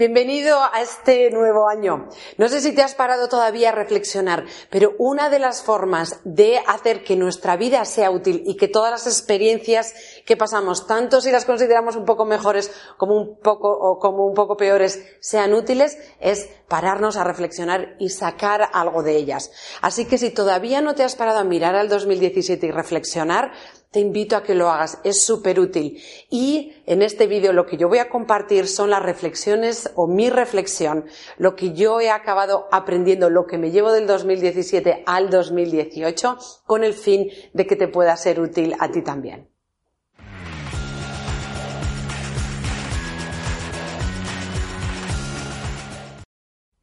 Bienvenido a este nuevo año. No sé si te has parado todavía a reflexionar, pero una de las formas de hacer que nuestra vida sea útil y que todas las experiencias que pasamos, tanto si las consideramos un poco mejores como un poco o como un poco peores, sean útiles, es pararnos a reflexionar y sacar algo de ellas. Así que si todavía no te has parado a mirar al 2017 y reflexionar, te invito a que lo hagas, es súper útil. Y en este vídeo lo que yo voy a compartir son las reflexiones o mi reflexión, lo que yo he acabado aprendiendo, lo que me llevo del 2017 al 2018, con el fin de que te pueda ser útil a ti también.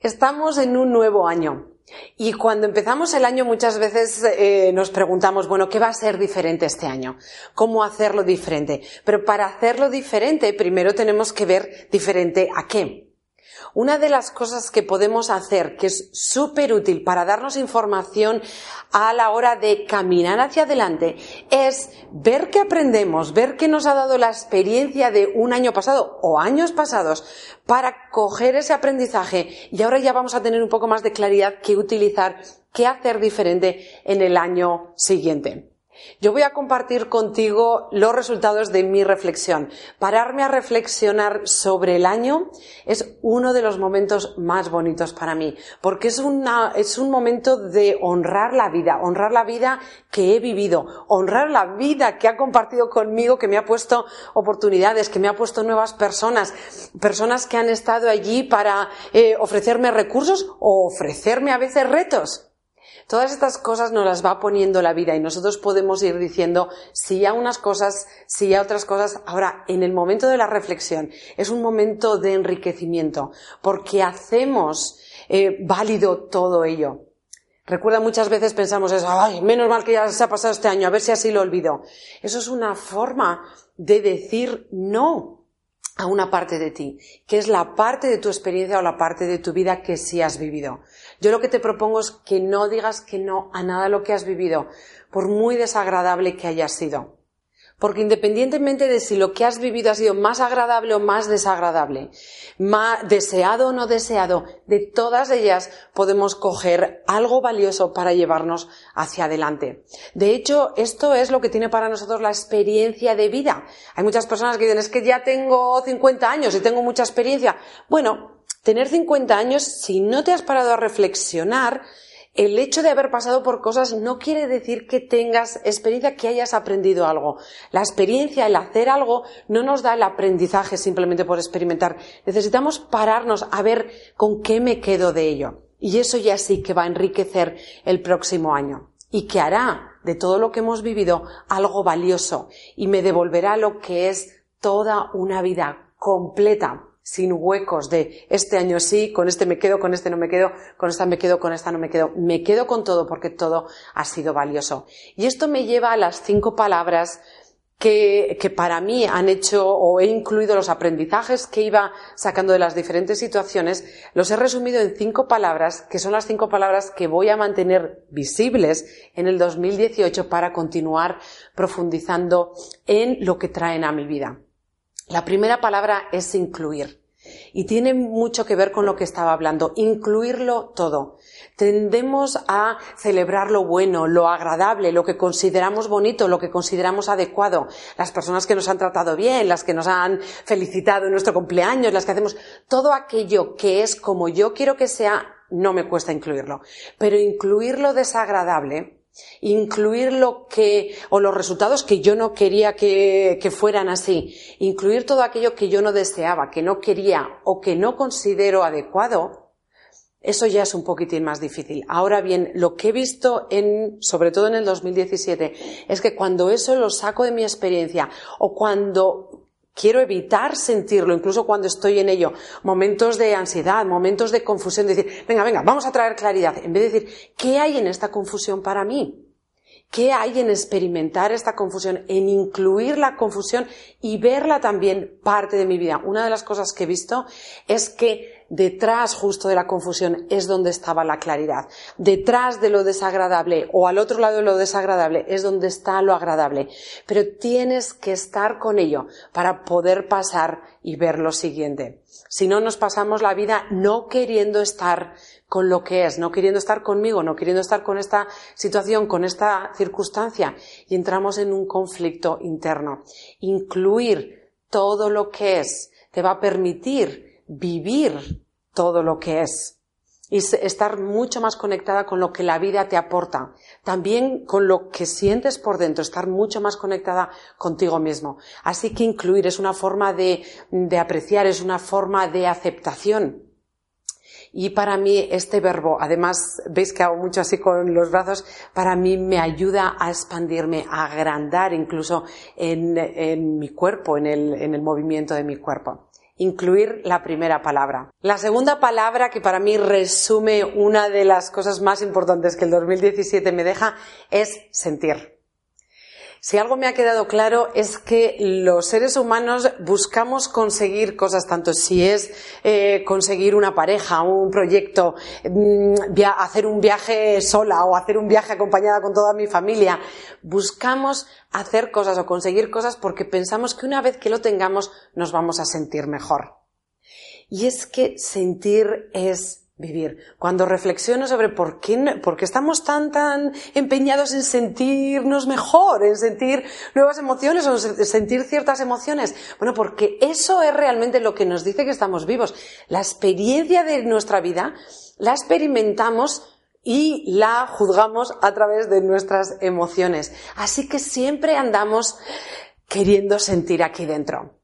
Estamos en un nuevo año. Y cuando empezamos el año muchas veces eh, nos preguntamos, bueno, ¿qué va a ser diferente este año? ¿Cómo hacerlo diferente? Pero para hacerlo diferente, primero tenemos que ver diferente a qué. Una de las cosas que podemos hacer, que es súper útil para darnos información a la hora de caminar hacia adelante, es ver qué aprendemos, ver qué nos ha dado la experiencia de un año pasado o años pasados para coger ese aprendizaje y ahora ya vamos a tener un poco más de claridad qué utilizar, qué hacer diferente en el año siguiente. Yo voy a compartir contigo los resultados de mi reflexión. Pararme a reflexionar sobre el año es uno de los momentos más bonitos para mí, porque es, una, es un momento de honrar la vida, honrar la vida que he vivido, honrar la vida que ha compartido conmigo, que me ha puesto oportunidades, que me ha puesto nuevas personas, personas que han estado allí para eh, ofrecerme recursos o ofrecerme a veces retos. Todas estas cosas nos las va poniendo la vida y nosotros podemos ir diciendo sí a unas cosas, sí a otras cosas. Ahora, en el momento de la reflexión, es un momento de enriquecimiento, porque hacemos eh, válido todo ello. Recuerda, muchas veces pensamos eso, ay, menos mal que ya se ha pasado este año, a ver si así lo olvido. Eso es una forma de decir no a una parte de ti, que es la parte de tu experiencia o la parte de tu vida que sí has vivido. Yo lo que te propongo es que no digas que no a nada lo que has vivido, por muy desagradable que haya sido. Porque independientemente de si lo que has vivido ha sido más agradable o más desagradable, más deseado o no deseado, de todas ellas podemos coger algo valioso para llevarnos hacia adelante. De hecho, esto es lo que tiene para nosotros la experiencia de vida. Hay muchas personas que dicen, es que ya tengo 50 años y tengo mucha experiencia. Bueno, tener 50 años, si no te has parado a reflexionar, el hecho de haber pasado por cosas no quiere decir que tengas experiencia, que hayas aprendido algo. La experiencia, el hacer algo, no nos da el aprendizaje simplemente por experimentar. Necesitamos pararnos a ver con qué me quedo de ello. Y eso ya sí que va a enriquecer el próximo año. Y que hará de todo lo que hemos vivido algo valioso y me devolverá lo que es toda una vida completa sin huecos de este año sí, con este me quedo, con este no me quedo, con esta me quedo, con esta no me quedo. Me quedo con todo porque todo ha sido valioso. Y esto me lleva a las cinco palabras que, que, para mí han hecho o he incluido los aprendizajes que iba sacando de las diferentes situaciones, los he resumido en cinco palabras, que son las cinco palabras que voy a mantener visibles en el 2018 para continuar profundizando en lo que traen a mi vida. La primera palabra es incluir. Y tiene mucho que ver con lo que estaba hablando, incluirlo todo. Tendemos a celebrar lo bueno, lo agradable, lo que consideramos bonito, lo que consideramos adecuado, las personas que nos han tratado bien, las que nos han felicitado en nuestro cumpleaños, las que hacemos, todo aquello que es como yo quiero que sea, no me cuesta incluirlo. Pero incluir lo desagradable, incluir lo que o los resultados que yo no quería que, que, fueran así, incluir todo aquello que yo no deseaba, que no quería o que no considero adecuado, eso ya es un poquitín más difícil. Ahora bien, lo que he visto en, sobre todo en el 2017, es que cuando eso lo saco de mi experiencia o cuando Quiero evitar sentirlo, incluso cuando estoy en ello. Momentos de ansiedad, momentos de confusión, decir, venga, venga, vamos a traer claridad. En vez de decir, ¿qué hay en esta confusión para mí? ¿Qué hay en experimentar esta confusión, en incluir la confusión y verla también parte de mi vida? Una de las cosas que he visto es que detrás justo de la confusión es donde estaba la claridad. Detrás de lo desagradable o al otro lado de lo desagradable es donde está lo agradable. Pero tienes que estar con ello para poder pasar y ver lo siguiente. Si no, nos pasamos la vida no queriendo estar con lo que es, no queriendo estar conmigo, no queriendo estar con esta situación, con esta circunstancia, y entramos en un conflicto interno. Incluir todo lo que es te va a permitir vivir todo lo que es y estar mucho más conectada con lo que la vida te aporta, también con lo que sientes por dentro, estar mucho más conectada contigo mismo. Así que incluir es una forma de, de apreciar, es una forma de aceptación. Y para mí este verbo, además veis que hago mucho así con los brazos, para mí me ayuda a expandirme, a agrandar incluso en, en mi cuerpo, en el, en el movimiento de mi cuerpo incluir la primera palabra. La segunda palabra que para mí resume una de las cosas más importantes que el 2017 me deja es sentir. Si algo me ha quedado claro es que los seres humanos buscamos conseguir cosas, tanto si es eh, conseguir una pareja, un proyecto, mm, hacer un viaje sola o hacer un viaje acompañada con toda mi familia. Buscamos hacer cosas o conseguir cosas porque pensamos que una vez que lo tengamos nos vamos a sentir mejor. Y es que sentir es vivir. Cuando reflexiono sobre por qué, por qué estamos tan, tan empeñados en sentirnos mejor, en sentir nuevas emociones o en sentir ciertas emociones, bueno, porque eso es realmente lo que nos dice que estamos vivos. La experiencia de nuestra vida la experimentamos y la juzgamos a través de nuestras emociones. Así que siempre andamos queriendo sentir aquí dentro.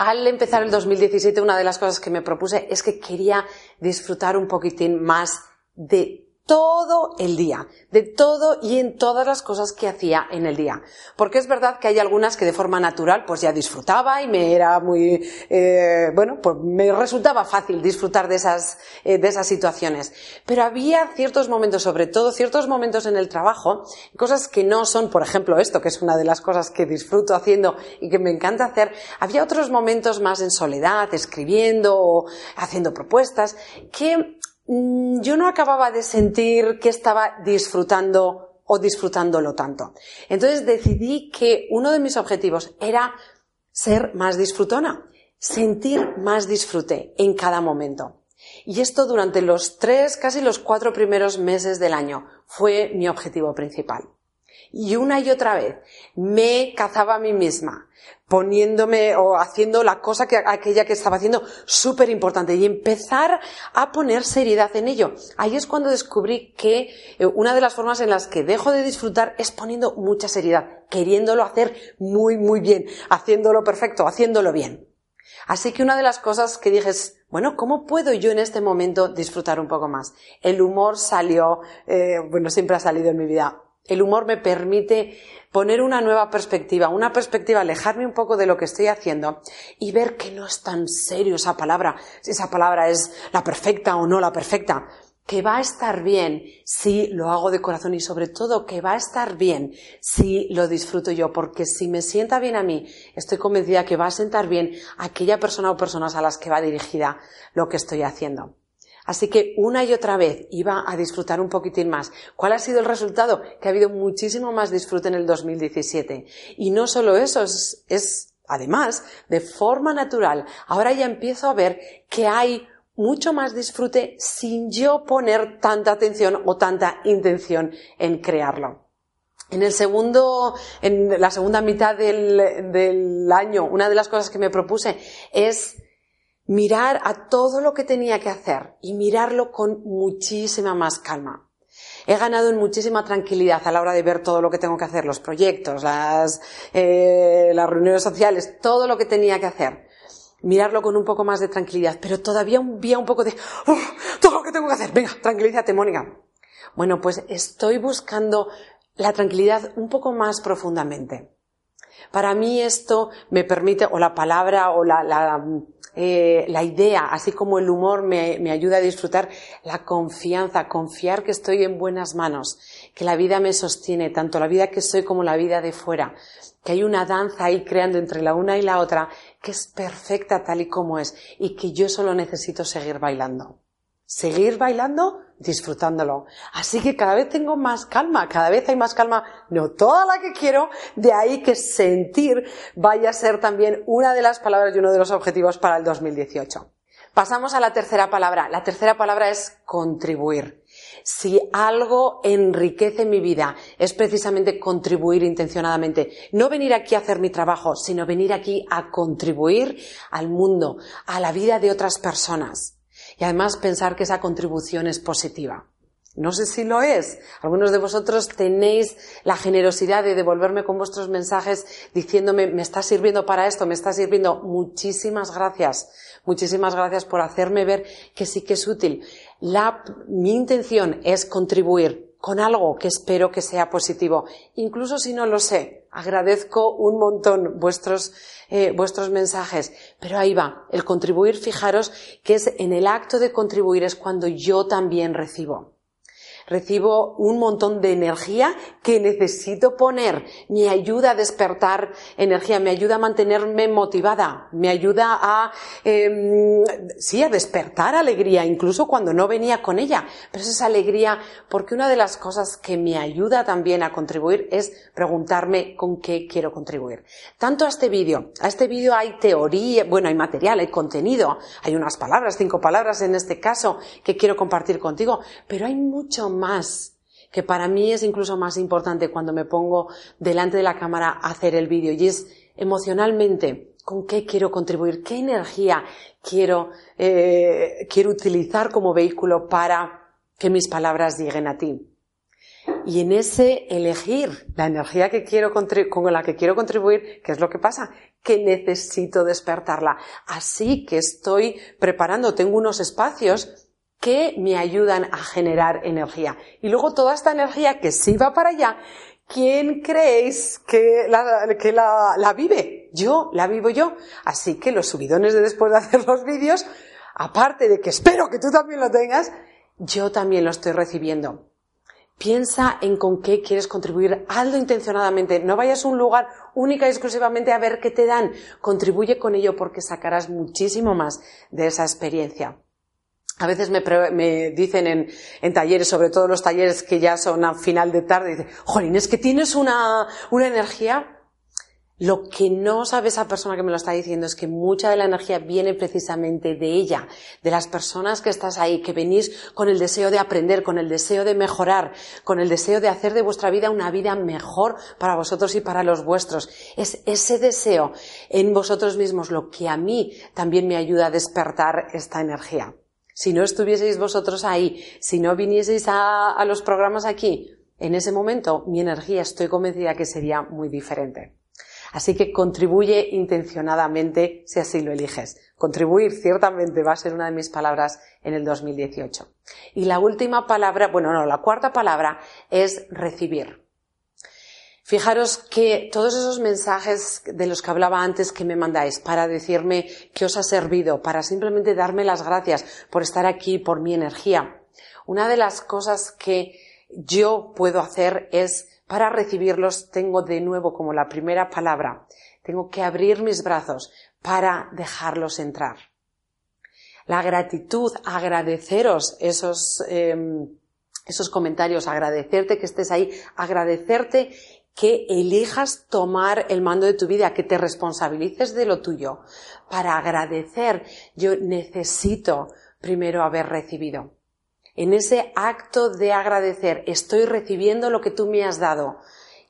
Al empezar el 2017, una de las cosas que me propuse es que quería disfrutar un poquitín más de todo el día, de todo y en todas las cosas que hacía en el día. Porque es verdad que hay algunas que de forma natural pues ya disfrutaba y me era muy, eh, bueno, pues me resultaba fácil disfrutar de esas, eh, de esas situaciones. Pero había ciertos momentos, sobre todo ciertos momentos en el trabajo, cosas que no son, por ejemplo, esto, que es una de las cosas que disfruto haciendo y que me encanta hacer. Había otros momentos más en soledad, escribiendo o haciendo propuestas, que yo no acababa de sentir que estaba disfrutando o disfrutándolo tanto. Entonces decidí que uno de mis objetivos era ser más disfrutona, sentir más disfrute en cada momento. Y esto durante los tres, casi los cuatro primeros meses del año fue mi objetivo principal. Y una y otra vez me cazaba a mí misma poniéndome o haciendo la cosa que aquella que estaba haciendo súper importante y empezar a poner seriedad en ello. Ahí es cuando descubrí que eh, una de las formas en las que dejo de disfrutar es poniendo mucha seriedad, queriéndolo hacer muy, muy bien, haciéndolo perfecto, haciéndolo bien. Así que una de las cosas que dije es, bueno, ¿cómo puedo yo en este momento disfrutar un poco más? El humor salió, eh, bueno, siempre ha salido en mi vida el humor me permite poner una nueva perspectiva, una perspectiva, alejarme un poco de lo que estoy haciendo y ver que no es tan serio esa palabra, si esa palabra es la perfecta o no la perfecta, que va a estar bien si lo hago de corazón y sobre todo que va a estar bien si lo disfruto yo, porque si me sienta bien a mí, estoy convencida que va a sentar bien a aquella persona o personas a las que va dirigida lo que estoy haciendo. Así que una y otra vez iba a disfrutar un poquitín más. ¿Cuál ha sido el resultado? Que ha habido muchísimo más disfrute en el 2017. Y no solo eso, es, es además, de forma natural, ahora ya empiezo a ver que hay mucho más disfrute sin yo poner tanta atención o tanta intención en crearlo. En el segundo, en la segunda mitad del, del año, una de las cosas que me propuse es mirar a todo lo que tenía que hacer y mirarlo con muchísima más calma. He ganado en muchísima tranquilidad a la hora de ver todo lo que tengo que hacer, los proyectos, las, eh, las reuniones sociales, todo lo que tenía que hacer. Mirarlo con un poco más de tranquilidad, pero todavía había un poco de, oh, todo lo que tengo que hacer, venga, tranquilízate, Mónica. Bueno, pues estoy buscando la tranquilidad un poco más profundamente. Para mí esto me permite, o la palabra, o la, eh, la idea, así como el humor me, me ayuda a disfrutar, la confianza, confiar que estoy en buenas manos, que la vida me sostiene, tanto la vida que soy como la vida de fuera, que hay una danza ahí creando entre la una y la otra que es perfecta tal y como es y que yo solo necesito seguir bailando. Seguir bailando, disfrutándolo. Así que cada vez tengo más calma, cada vez hay más calma, no toda la que quiero, de ahí que sentir vaya a ser también una de las palabras y uno de los objetivos para el 2018. Pasamos a la tercera palabra. La tercera palabra es contribuir. Si algo enriquece mi vida es precisamente contribuir intencionadamente. No venir aquí a hacer mi trabajo, sino venir aquí a contribuir al mundo, a la vida de otras personas. Y además pensar que esa contribución es positiva. No sé si lo es. Algunos de vosotros tenéis la generosidad de devolverme con vuestros mensajes diciéndome, me está sirviendo para esto, me está sirviendo. Muchísimas gracias. Muchísimas gracias por hacerme ver que sí que es útil. La, mi intención es contribuir con algo que espero que sea positivo. Incluso si no lo sé, agradezco un montón vuestros, eh, vuestros mensajes. Pero ahí va. El contribuir, fijaros que es en el acto de contribuir es cuando yo también recibo recibo un montón de energía que necesito poner, me ayuda a despertar energía, me ayuda a mantenerme motivada, me ayuda a, eh, sí, a despertar alegría, incluso cuando no venía con ella. Pero es esa alegría, porque una de las cosas que me ayuda también a contribuir es preguntarme con qué quiero contribuir. Tanto a este vídeo, a este vídeo hay teoría, bueno, hay material, hay contenido, hay unas palabras, cinco palabras en este caso que quiero compartir contigo, pero hay mucho más, que para mí es incluso más importante cuando me pongo delante de la cámara a hacer el vídeo y es emocionalmente con qué quiero contribuir, qué energía quiero, eh, quiero utilizar como vehículo para que mis palabras lleguen a ti. Y en ese elegir la energía que quiero con la que quiero contribuir, ¿qué es lo que pasa? Que necesito despertarla. Así que estoy preparando, tengo unos espacios que me ayudan a generar energía. Y luego toda esta energía que sí va para allá, ¿quién creéis que la, que la, la vive? Yo, la vivo yo. Así que los subidones de después de hacer los vídeos, aparte de que espero que tú también lo tengas, yo también lo estoy recibiendo. Piensa en con qué quieres contribuir, hazlo intencionadamente, no vayas a un lugar única y exclusivamente a ver qué te dan, contribuye con ello porque sacarás muchísimo más de esa experiencia. A veces me, dicen en, en, talleres, sobre todo los talleres que ya son a final de tarde, dicen, Jolín, es que tienes una, una energía. Lo que no sabe esa persona que me lo está diciendo es que mucha de la energía viene precisamente de ella, de las personas que estás ahí, que venís con el deseo de aprender, con el deseo de mejorar, con el deseo de hacer de vuestra vida una vida mejor para vosotros y para los vuestros. Es ese deseo en vosotros mismos lo que a mí también me ayuda a despertar esta energía. Si no estuvieseis vosotros ahí, si no vinieseis a, los programas aquí, en ese momento mi energía estoy convencida que sería muy diferente. Así que contribuye intencionadamente si así lo eliges. Contribuir ciertamente va a ser una de mis palabras en el 2018. Y la última palabra, bueno, no, la cuarta palabra es recibir. Fijaros que todos esos mensajes de los que hablaba antes que me mandáis para decirme que os ha servido, para simplemente darme las gracias por estar aquí, por mi energía, una de las cosas que yo puedo hacer es, para recibirlos, tengo de nuevo como la primera palabra, tengo que abrir mis brazos para dejarlos entrar. La gratitud, agradeceros esos, em, esos comentarios, agradecerte que estés ahí, agradecerte que elijas tomar el mando de tu vida, que te responsabilices de lo tuyo. Para agradecer, yo necesito primero haber recibido. En ese acto de agradecer, estoy recibiendo lo que tú me has dado.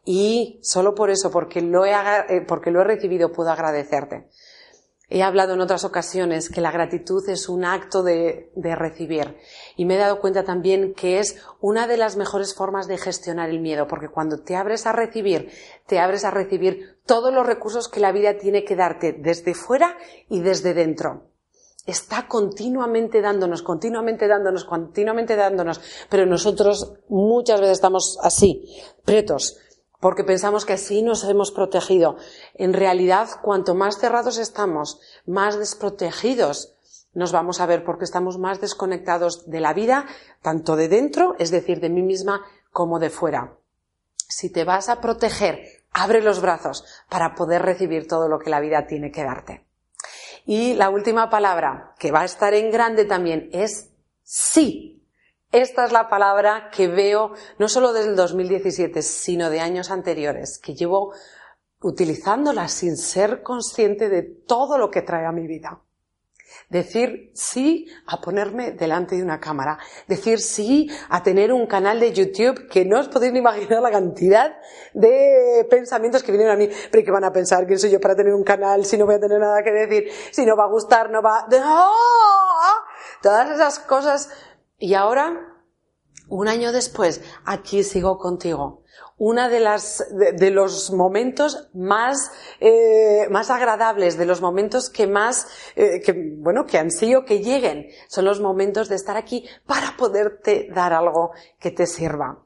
Y solo por eso, porque lo he, eh, porque lo he recibido, puedo agradecerte. He hablado en otras ocasiones que la gratitud es un acto de, recibir y me he dado cuenta también que es una de las mejores formas de gestionar el miedo, porque cuando te abres a recibir, te abres a recibir todos los recursos que la vida tiene que darte desde fuera y desde dentro. Está continuamente dándonos, continuamente dándonos, continuamente dándonos, pero nosotros muchas veces estamos así, pretos, porque pensamos que sí nos hemos protegido. En realidad, cuanto más cerrados estamos, más desprotegidos nos vamos a ver porque estamos más desconectados de la vida, tanto de dentro, es decir, de mí misma, como de fuera. Si te vas a proteger, abre los brazos para poder recibir todo lo que la vida tiene que darte. Y la última palabra, que va a estar en grande también, es sí. Esta es la palabra que veo no solo desde el 2017, sino de años anteriores, que llevo utilizándola sin ser consciente de todo lo que trae a mi vida. Decir sí a ponerme delante de una cámara. Decir sí a tener un canal de YouTube que no os podéis ni imaginar la cantidad de pensamientos que vienen a mí. Pero que van a pensar quién soy yo para tener un canal si no voy a tener nada que decir, si no va a gustar, no va. ¡Ah! Todas esas cosas y ahora, un año después, aquí sigo contigo. Una de las, de, los momentos más, eh, más agradables, de los momentos que más, eh, que, bueno, que ansío que lleguen, son los momentos de estar aquí para poderte dar algo que te sirva.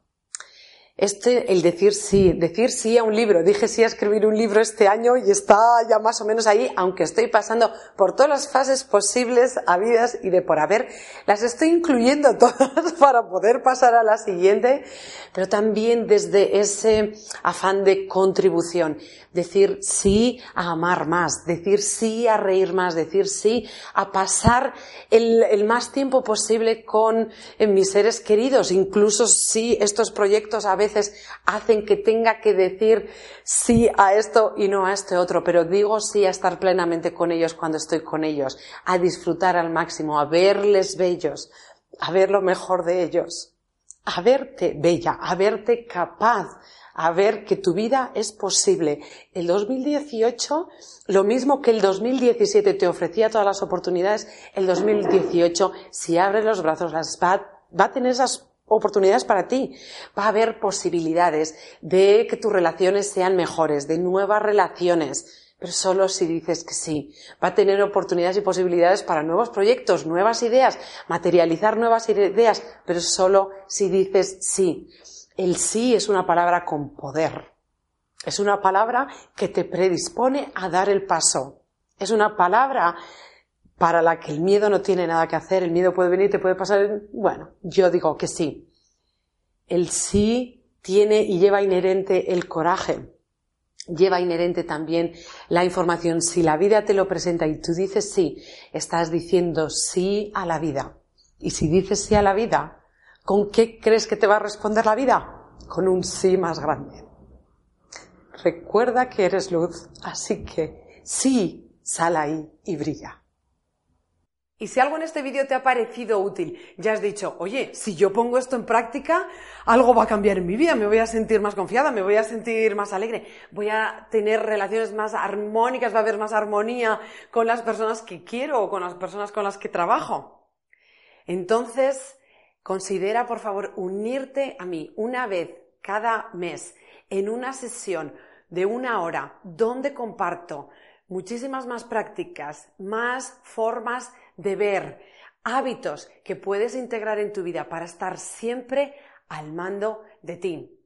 Este, el decir sí, decir sí a un libro. Dije sí a escribir un libro este año y está ya más o menos ahí, aunque estoy pasando por todas las fases posibles, habidas y de por haber. Las estoy incluyendo todas para poder pasar a la siguiente, pero también desde ese afán de contribución. Decir sí a amar más, decir sí a reír más, decir sí a pasar el, el más tiempo posible con mis seres queridos, incluso si estos proyectos a veces hacen que tenga que decir sí a esto y no a este otro, pero digo sí a estar plenamente con ellos cuando estoy con ellos, a disfrutar al máximo, a verles bellos, a ver lo mejor de ellos, a verte bella, a verte capaz, a ver que tu vida es posible. El 2018, lo mismo que el 2017 te ofrecía todas las oportunidades, el 2018, si abres los brazos, las va, va a tener esas oportunidades para ti. Va a haber posibilidades de que tus relaciones sean mejores, de nuevas relaciones. Pero solo si dices que sí. Va a tener oportunidades y posibilidades para nuevos proyectos, nuevas ideas, materializar nuevas ideas, pero solo si dices sí. El sí es una palabra con poder. Es una palabra que te predispone a dar el paso. Es una palabra para la que el miedo no tiene nada que hacer, el miedo puede venir, te puede pasar, bueno, yo digo que sí. El sí tiene y lleva inherente el coraje, lleva inherente también la información. Si la vida te lo presenta y tú dices sí, estás diciendo sí a la vida. Y si dices sí a la vida, ¿con qué crees que te va a responder la vida? Con un sí más grande. Recuerda que eres luz, así que sí, sal ahí y brilla. Y si algo en este vídeo te ha parecido útil, ya has dicho, oye, si yo pongo esto en práctica, algo va a cambiar en mi vida, me voy a sentir más confiada, me voy a sentir más alegre, voy a tener relaciones más armónicas, va a haber más armonía con las personas que quiero o con las personas con las que trabajo. Entonces, considera, por favor, unirte a mí una vez cada mes en una sesión de una hora donde comparto muchísimas más prácticas, más formas de ver, hábitos que puedes integrar en tu vida para estar siempre al mando de ti.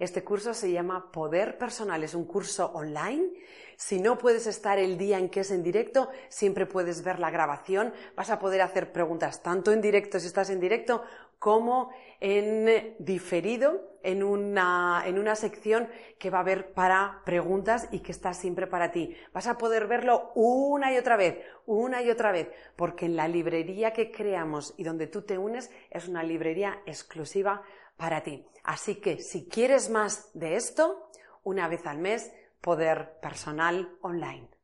Este curso se llama Poder Personal, es un curso online. Si no puedes estar el día en que es en directo, siempre puedes ver la grabación. Vas a poder hacer preguntas tanto en directo si estás en directo como en diferido, en una, en una sección que va a haber para preguntas y que está siempre para ti. Vas a poder verlo una y otra vez, una y otra vez, porque en la librería que creamos y donde tú te unes es una librería exclusiva para ti. Así que si quieres más de esto, una vez al mes, poder personal online.